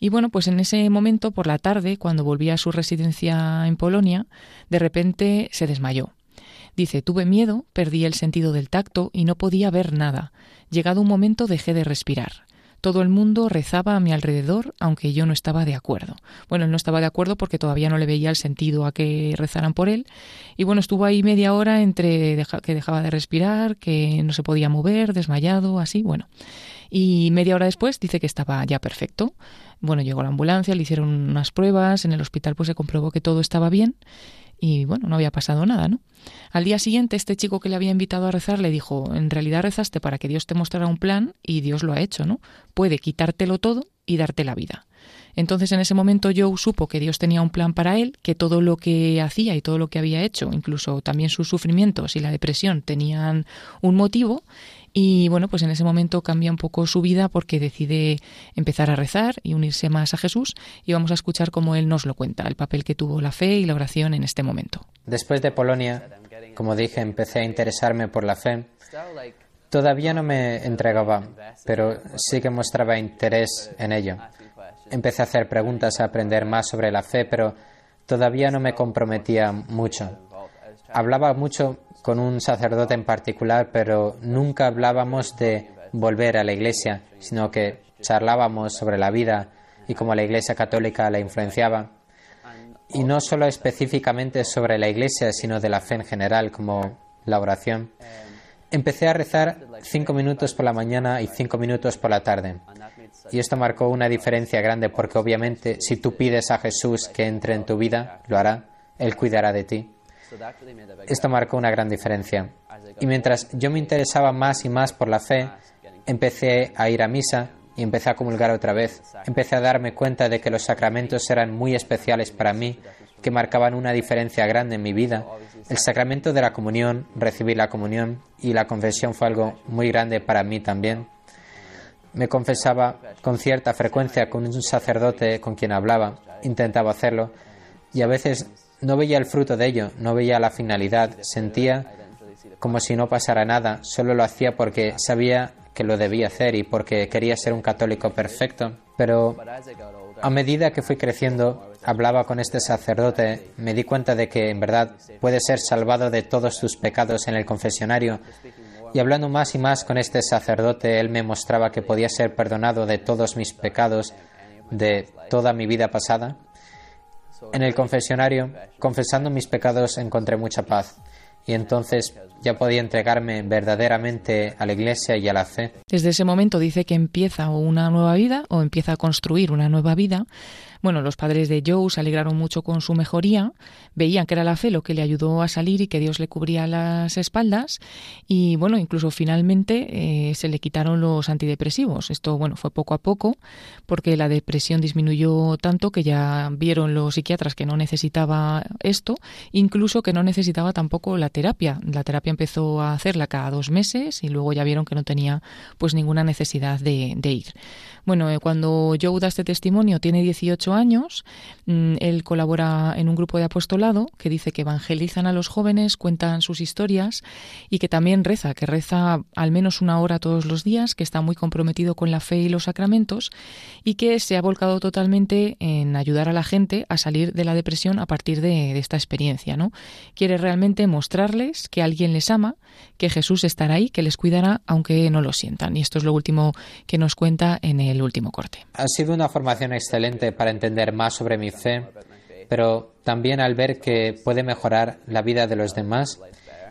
Y bueno, pues en ese momento, por la tarde, cuando volvía a su residencia en Polonia, de repente se desmayó. Dice, tuve miedo, perdí el sentido del tacto y no podía ver nada. Llegado un momento dejé de respirar. Todo el mundo rezaba a mi alrededor, aunque yo no estaba de acuerdo. Bueno, él no estaba de acuerdo porque todavía no le veía el sentido a que rezaran por él. Y bueno, estuvo ahí media hora entre que dejaba de respirar, que no se podía mover, desmayado, así, bueno. Y media hora después dice que estaba ya perfecto. Bueno, llegó la ambulancia, le hicieron unas pruebas, en el hospital pues se comprobó que todo estaba bien y bueno, no había pasado nada, ¿no? Al día siguiente, este chico que le había invitado a rezar le dijo, en realidad rezaste para que Dios te mostrara un plan y Dios lo ha hecho, ¿no? Puede quitártelo todo y darte la vida. Entonces en ese momento Joe supo que Dios tenía un plan para él, que todo lo que hacía y todo lo que había hecho, incluso también sus sufrimientos y la depresión, tenían un motivo y bueno, pues en ese momento cambia un poco su vida porque decide empezar a rezar y unirse más a Jesús y vamos a escuchar cómo él nos lo cuenta, el papel que tuvo la fe y la oración en este momento. Después de Polonia, como dije, empecé a interesarme por la fe. Todavía no me entregaba, pero sí que mostraba interés en ello. Empecé a hacer preguntas, a aprender más sobre la fe, pero todavía no me comprometía mucho. Hablaba mucho con un sacerdote en particular, pero nunca hablábamos de volver a la iglesia, sino que charlábamos sobre la vida y cómo la iglesia católica la influenciaba. Y no solo específicamente sobre la iglesia, sino de la fe en general, como la oración. Empecé a rezar cinco minutos por la mañana y cinco minutos por la tarde. Y esto marcó una diferencia grande porque obviamente si tú pides a Jesús que entre en tu vida, lo hará, Él cuidará de ti. Esto marcó una gran diferencia. Y mientras yo me interesaba más y más por la fe, empecé a ir a misa y empecé a comulgar otra vez. Empecé a darme cuenta de que los sacramentos eran muy especiales para mí, que marcaban una diferencia grande en mi vida. El sacramento de la comunión, recibir la comunión y la confesión fue algo muy grande para mí también. Me confesaba con cierta frecuencia con un sacerdote con quien hablaba, intentaba hacerlo, y a veces no veía el fruto de ello, no veía la finalidad, sentía como si no pasara nada, solo lo hacía porque sabía que lo debía hacer y porque quería ser un católico perfecto. Pero a medida que fui creciendo, hablaba con este sacerdote, me di cuenta de que en verdad puedes ser salvado de todos tus pecados en el confesionario. Y hablando más y más con este sacerdote, él me mostraba que podía ser perdonado de todos mis pecados, de toda mi vida pasada. En el confesionario, confesando mis pecados, encontré mucha paz y entonces ya podía entregarme verdaderamente a la Iglesia y a la fe. Desde ese momento dice que empieza una nueva vida o empieza a construir una nueva vida Bueno, los padres de Joe se alegraron mucho con su mejoría, veían que era la fe lo que le ayudó a salir y que Dios le cubría las espaldas y bueno, incluso finalmente eh, se le quitaron los antidepresivos. Esto, bueno, fue poco a poco porque la depresión disminuyó tanto que ya vieron los psiquiatras que no necesitaba esto, incluso que no necesitaba tampoco la terapia. La terapia empezó a hacerla cada dos meses y luego ya vieron que no tenía pues ninguna necesidad de, de ir. Bueno, eh, cuando Joe da este testimonio tiene 18 años, mm, él colabora en un grupo de apostolado que dice que evangelizan a los jóvenes, cuentan sus historias y que también reza, que reza al menos una hora todos los días, que está muy comprometido con la fe y los sacramentos y que se ha volcado totalmente en ayudar a la gente a salir de la depresión a partir de, de esta experiencia. ¿no? Quiere realmente mostrarles que alguien les ama, que Jesús estará ahí, que les cuidará aunque no lo sientan. Y esto es lo último que nos cuenta en el el último corte. Ha sido una formación excelente para entender más sobre mi fe, pero también al ver que puede mejorar la vida de los demás.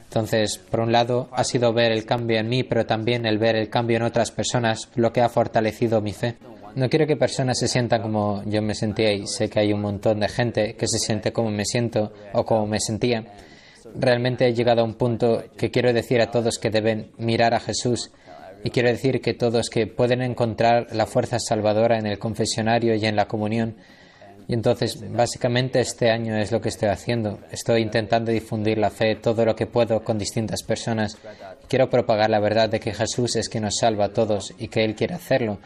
Entonces, por un lado, ha sido ver el cambio en mí, pero también el ver el cambio en otras personas, lo que ha fortalecido mi fe. No quiero que personas se sientan como yo me sentía y sé que hay un montón de gente que se siente como me siento o como me sentía. Realmente he llegado a un punto que quiero decir a todos que deben mirar a Jesús y quiero decir que todos que pueden encontrar la fuerza salvadora en el confesionario y en la comunión. Y entonces, básicamente este año es lo que estoy haciendo. Estoy intentando difundir la fe todo lo que puedo con distintas personas. Quiero propagar la verdad de que Jesús es quien nos salva a todos y que Él quiere hacerlo.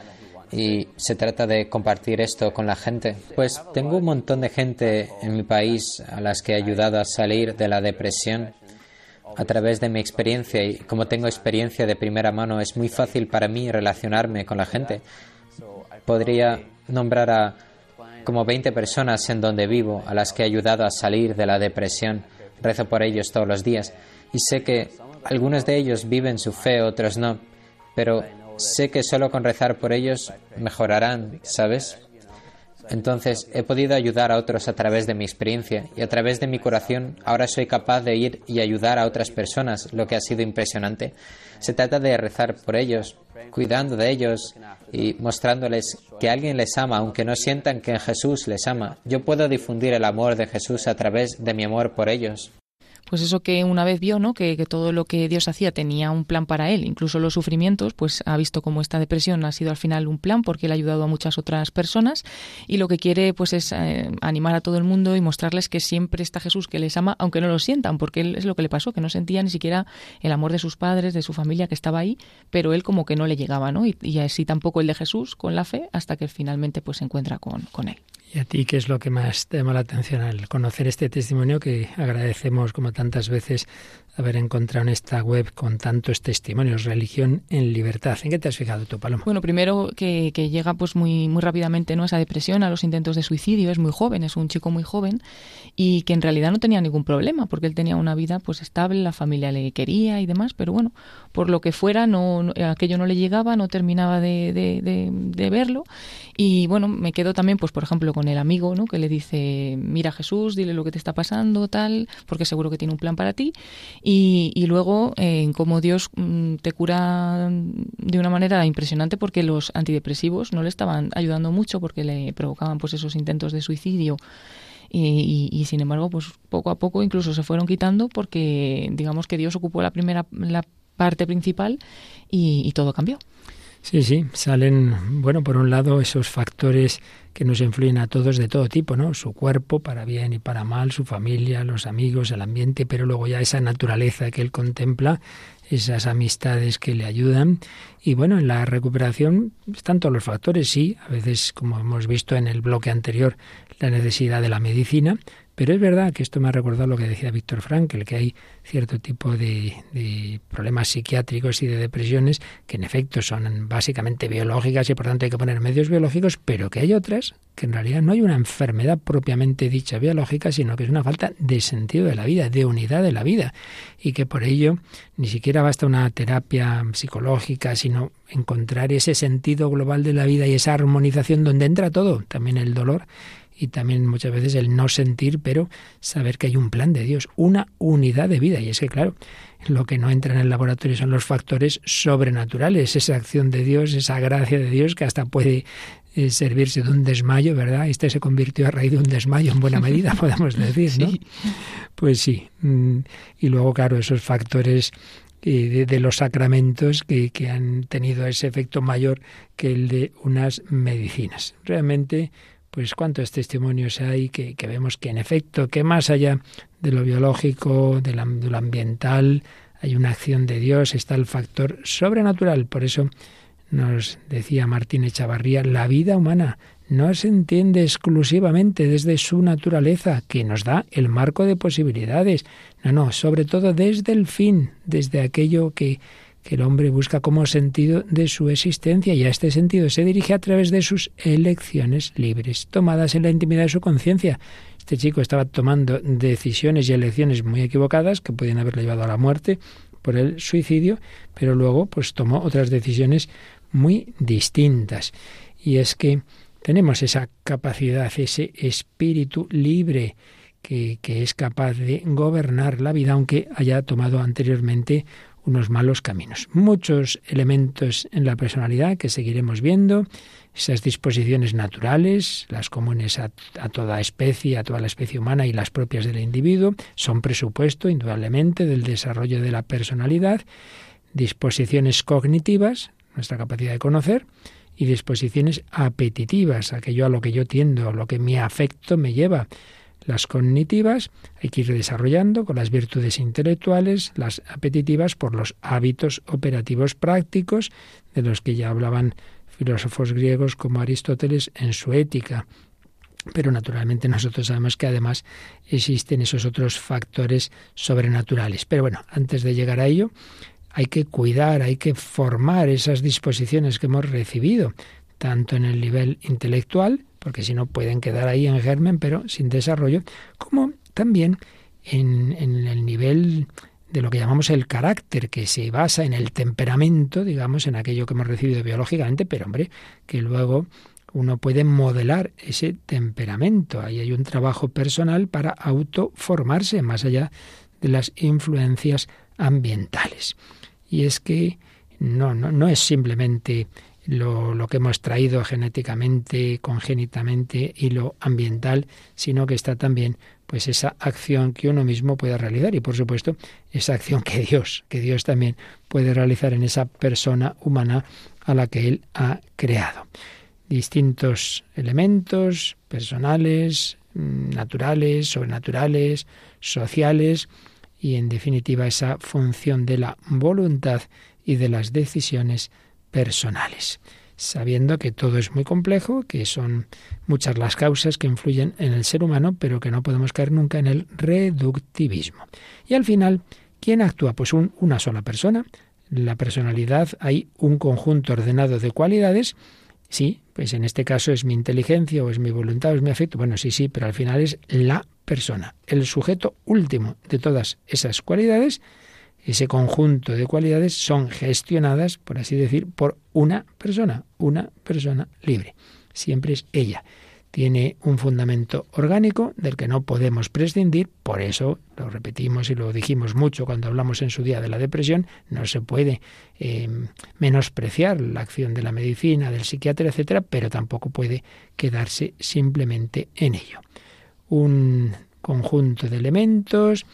Y se trata de compartir esto con la gente. Pues tengo un montón de gente en mi país a las que he ayudado a salir de la depresión a través de mi experiencia y como tengo experiencia de primera mano, es muy fácil para mí relacionarme con la gente. Podría nombrar a como 20 personas en donde vivo a las que he ayudado a salir de la depresión. Rezo por ellos todos los días y sé que algunos de ellos viven su fe, otros no, pero sé que solo con rezar por ellos mejorarán, ¿sabes? Entonces he podido ayudar a otros a través de mi experiencia y a través de mi curación ahora soy capaz de ir y ayudar a otras personas, lo que ha sido impresionante. Se trata de rezar por ellos, cuidando de ellos y mostrándoles que alguien les ama, aunque no sientan que Jesús les ama. Yo puedo difundir el amor de Jesús a través de mi amor por ellos pues eso que una vez vio, ¿no? Que, todo lo que Dios hacía tenía un plan para él, incluso los sufrimientos, pues ha visto como esta depresión ha sido al final un plan porque él ha ayudado a muchas otras personas y lo que quiere pues es eh, animar a todo el mundo y mostrarles que siempre está Jesús que les ama, aunque no lo sientan, porque él es lo que le pasó, que no sentía ni siquiera el amor de sus padres, de su familia que estaba ahí, pero él como que no le llegaba, ¿no? Y, y así tampoco el de Jesús con la fe hasta que finalmente pues se encuentra con, con él. ¿Y a ti qué es lo que más te llama la atención al conocer este testimonio que agradecemos como tantas veces haber encontrado en esta web con tantos testimonios, religión en libertad. ¿En qué te has fijado tú, Paloma? Bueno, primero que, llega pues muy, muy rápidamente ¿no? esa depresión, a los intentos de suicidio, es muy joven, es un chico muy joven y que en realidad no tenía ningún problema porque él tenía una vida pues estable, la familia le quería y demás, pero bueno, por lo que fuera, no, aquello no le llegaba, no terminaba de, de, de, verlo y bueno, me quedo también pues por ejemplo con el amigo ¿no? que le dice, mira Jesús, dile lo que te está pasando, tal, porque seguro que tiene un plan para ti y, luego en cómo Dios mm, te cura de una manera impresionante porque los antidepresivos no le estaban ayudando mucho porque le provocaban pues esos intentos de suicidio y, sin embargo pues poco a poco incluso se fueron quitando porque digamos que Dios ocupó la primera la parte principal y todo cambió. Sí, sí, salen, bueno, por un lado esos factores que nos influyen a todos de todo tipo, ¿no? Su cuerpo, para bien y para mal, su familia, los amigos, el ambiente, pero luego ya esa naturaleza que él contempla, esas amistades que le ayudan. Y bueno, en la recuperación están todos los factores, sí, a veces, como hemos visto en el bloque anterior, la necesidad de la medicina, pero es verdad que esto me ha recordado lo que decía Víctor Frankl, que hay cierto tipo de, problemas psiquiátricos y de depresiones que en efecto son básicamente biológicas y por tanto hay que poner medios biológicos, pero que hay otras que en realidad no hay una enfermedad propiamente dicha biológica, sino que es una falta de sentido de la vida, de unidad de la vida, y que por ello ni siquiera basta una terapia psicológica, sino encontrar ese sentido global de la vida y esa armonización donde entra todo, también el dolor y también muchas veces el no sentir, pero saber que hay un plan de Dios, una unidad de vida. Y es que, claro, lo que no entra en el laboratorio son los factores sobrenaturales, esa acción de Dios, esa gracia de Dios que hasta puede eh, servirse de un desmayo, ¿verdad? Este se convirtió a raíz de un desmayo en buena medida, podemos decir, ¿no? Pues sí. Mm, y luego, claro, esos factores eh, de, los sacramentos que, que, han tenido ese efecto mayor que el de unas medicinas. Realmente, pues cuántos testimonios hay que, vemos que en efecto, que más allá de lo biológico, de, lo ambiental, hay una acción de Dios, está el factor sobrenatural. Por eso nos decía Martín Echavarría, la vida humana no se entiende exclusivamente desde su naturaleza, que nos da el marco de posibilidades. No, no, sobre todo desde el fin, desde aquello que que el hombre busca como sentido de su existencia y a este sentido se dirige a través de sus elecciones libres, tomadas en la intimidad de su conciencia. Este chico estaba tomando decisiones y elecciones muy equivocadas que podían haberle llevado a la muerte por el suicidio, pero luego pues tomó otras decisiones muy distintas. Y es que tenemos esa capacidad, ese espíritu libre que, que es capaz de gobernar la vida, aunque haya tomado anteriormente unos malos caminos. Muchos elementos en la personalidad que seguiremos viendo, esas disposiciones naturales, las comunes a, toda especie, a toda la especie humana y las propias del individuo, son presupuesto indudablemente del desarrollo de la personalidad, disposiciones cognitivas, nuestra capacidad de conocer, y disposiciones apetitivas, aquello a lo que yo tiendo, a lo que mi afecto me lleva, las cognitivas hay que ir desarrollando con las virtudes intelectuales, las apetitivas por los hábitos operativos prácticos, de los que ya hablaban filósofos griegos como Aristóteles en su ética. Pero naturalmente nosotros sabemos que además existen esos otros factores sobrenaturales. Pero bueno, antes de llegar a ello, hay que cuidar, hay que formar esas disposiciones que hemos recibido, tanto en el nivel intelectual, porque si no pueden quedar ahí en germen, pero sin desarrollo, como también en, el nivel de lo que llamamos el carácter, que se basa en el temperamento, digamos, en aquello que hemos recibido biológicamente, pero hombre, que luego uno puede modelar ese temperamento. Ahí hay un trabajo personal para autoformarse, más allá de las influencias ambientales. Y es que no, no, no es simplemente lo, que hemos traído genéticamente, congénitamente y lo ambiental, sino que está también pues esa acción que uno mismo puede realizar y por supuesto esa acción que Dios, que Dios también puede realizar en esa persona humana a la que él ha creado. Distintos elementos personales, mm, naturales, sobrenaturales, sociales y en definitiva esa función de la voluntad y de las decisiones personales, sabiendo que todo es muy complejo, que son muchas las causas que influyen en el ser humano, pero que no podemos caer nunca en el reductivismo. Y al final, ¿quién actúa? Pues una sola persona. La personalidad hay un conjunto ordenado de cualidades. Sí, pues en este caso es mi inteligencia o es mi voluntad o es mi afecto. Bueno, sí, sí, pero al final es la persona, el sujeto último de todas esas cualidades ese conjunto de cualidades son gestionadas, por así decir, por una persona, una persona libre. Siempre es ella. Tiene un fundamento orgánico del que no podemos prescindir, por eso lo repetimos y lo dijimos mucho cuando hablamos en su día de la depresión, no se puede eh, menospreciar la acción de la medicina, del psiquiatra, etcétera, pero tampoco puede quedarse simplemente en ello. Un conjunto de elementos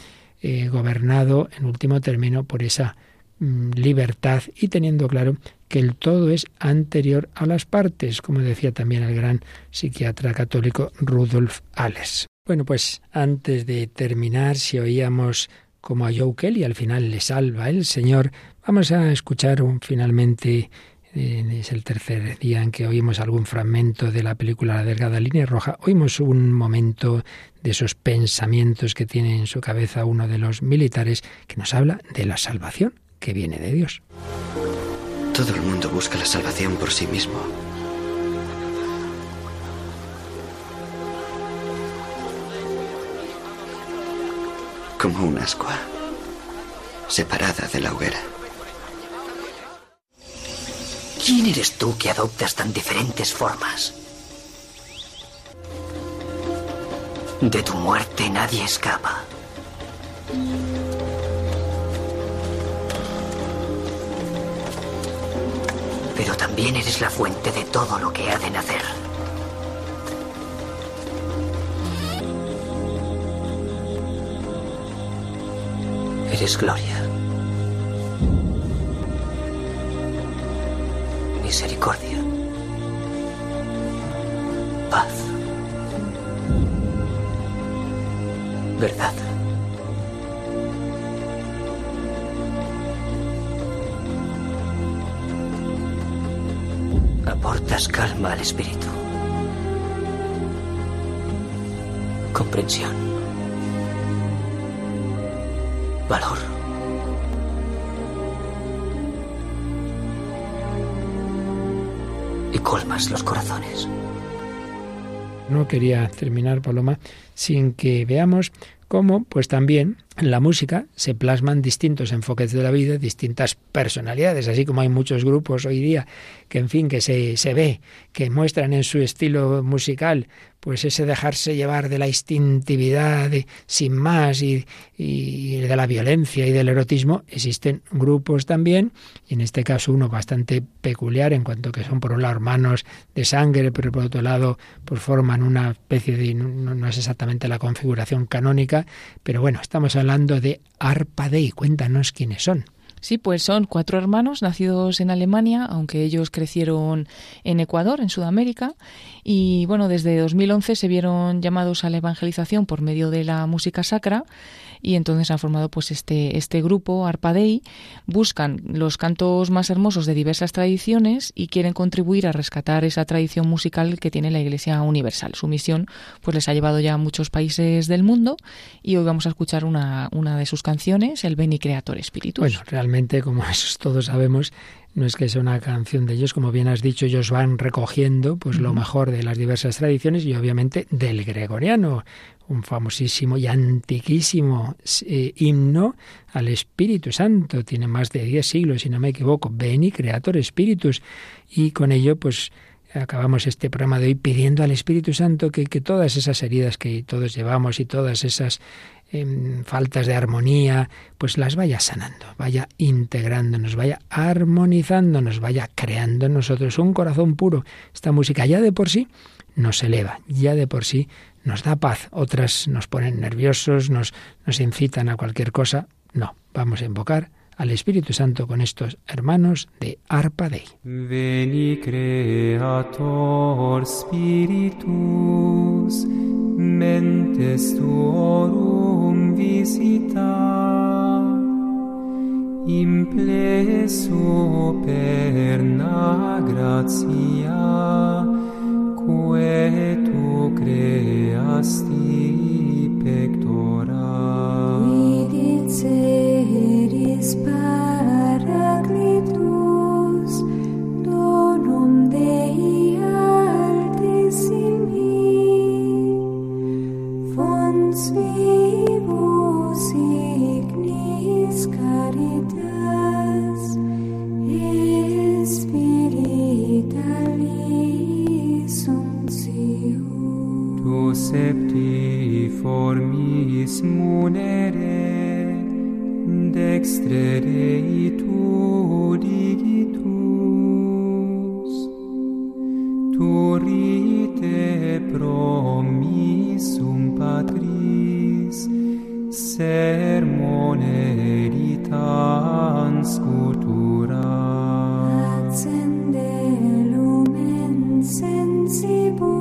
eh, gobernado en último término por esa mm, libertad y teniendo claro que el todo es anterior a las partes, como decía también el gran psiquiatra católico Rudolf Alles. Bueno, pues antes de terminar, si oíamos como a Joe Kelly al final le salva el Señor, vamos a escuchar finalmente es el tercer día en que oímos algún fragmento de la película La delgada línea roja. Oímos un momento de esos pensamientos que tiene en su cabeza uno de los militares que nos habla de la salvación que viene de Dios. Todo el mundo busca la salvación por sí mismo. Como un ascua, separada de la hoguera. ¿Quién eres tú que adoptas tan diferentes formas? De tu muerte nadie escapa. Pero también eres la fuente de todo lo que ha de nacer. Eres gloria. Misericordia. Paz. Verdad. Aportas calma al espíritu. Comprensión. Valor. Y colmas los corazones. No quería terminar, Paloma, sin que veamos cómo, pues también en la música se plasman distintos enfoques de la vida, distintas personalidades, así como hay muchos grupos hoy día que, en fin, que se, se ve, que muestran en su estilo musical pues ese dejarse llevar de la instintividad sin más y, y, de la violencia y del erotismo, existen grupos también, y en este caso uno bastante peculiar en cuanto que son por un lado hermanos de sangre, pero por otro lado pues forman una especie de, no, no es exactamente la configuración canónica, pero bueno, estamos hablando de Arpa Dei, cuéntanos quiénes son. Sí, pues son cuatro hermanos nacidos en Alemania, aunque ellos crecieron en Ecuador, en Sudamérica, y bueno, desde 2011 se vieron llamados a la evangelización por medio de la música sacra y entonces han formado pues este, este grupo, Arpadei, buscan los cantos más hermosos de diversas tradiciones y quieren contribuir a rescatar esa tradición musical que tiene la Iglesia Universal. Su misión pues les ha llevado ya a muchos países del mundo y hoy vamos a escuchar una, una de sus canciones, el Beni Creator Spiritus. Bueno, realmente, como todos sabemos, no es que sea una canción de ellos, como bien has dicho, ellos van recogiendo pues lo mejor de las diversas tradiciones y obviamente del gregoriano, un famosísimo y antiquísimo eh, himno al Espíritu Santo, tiene más de diez siglos, si no me equivoco, Beni Creator Spiritus, y con ello pues acabamos este programa de hoy pidiendo al Espíritu Santo que, que todas esas heridas que todos llevamos y todas esas eh, faltas de armonía, pues las vaya sanando, vaya integrándonos, vaya armonizándonos, vaya creando en nosotros un corazón puro. Esta música ya de por sí nos eleva, ya de por sí nos da paz, otras nos ponen nerviosos, nos, nos incitan a cualquier cosa. No, vamos a invocar al Espíritu Santo con estos hermanos de Arpa Dei. Veni Creator Spiritus, mentes tuorum visita, impleso perna gratia, quae tu creasti pectora. Tu septiformis munere, dextre extre reitu digitus turite promissum patris sermone editans cultura accende lumen sensibus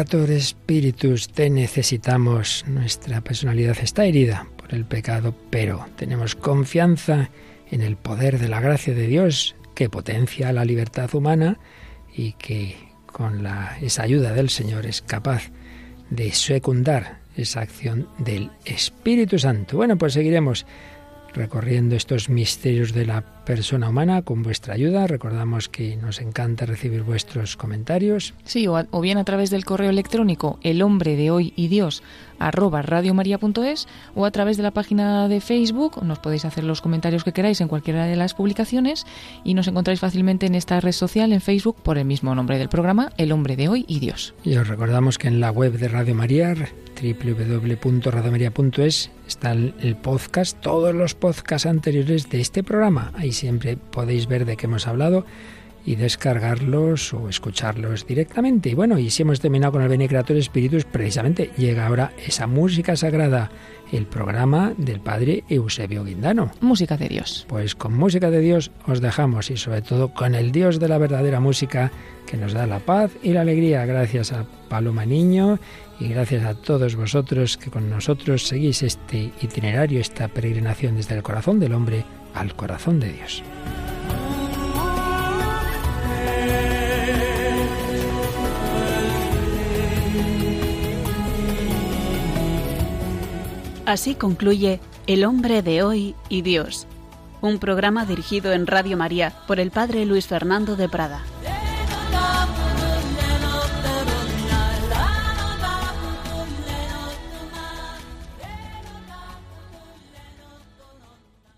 Creator te necesitamos. Nuestra personalidad está herida por el pecado, pero tenemos confianza en el poder de la gracia de Dios que potencia la libertad humana y que con la, esa ayuda del Señor es capaz de secundar esa acción del Espíritu Santo. Bueno, pues seguiremos recorriendo estos misterios de la persona humana con vuestra ayuda. Recordamos que nos encanta recibir vuestros comentarios. Sí, o, bien a través del correo electrónico el hombre de hoy y Dios arroba radiomaria.es o a través de la página de Facebook. Nos podéis hacer los comentarios que queráis en cualquiera de las publicaciones y nos encontráis fácilmente en esta red social en Facebook por el mismo nombre del programa, El hombre de hoy y Dios. Y os recordamos que en la web de Radio María www.radiomaria.es está el podcast, todos los podcasts anteriores de este programa. Ahí siempre podéis ver de qué hemos hablado y descargarlos o escucharlos directamente. Y bueno, y si hemos terminado con el Bene Creator Espíritus, precisamente llega ahora esa música sagrada, el programa del Padre Eusebio Guindano. Música de Dios. Pues con música de Dios os dejamos y sobre todo con el Dios de la verdadera música que nos da la paz y la alegría. Gracias a Paloma Niño y gracias a todos vosotros que con nosotros seguís este itinerario, esta peregrinación desde el corazón del hombre al corazón de Dios. Así concluye El hombre de hoy y Dios, un programa dirigido en Radio María por el Padre Luis Fernando de Prada.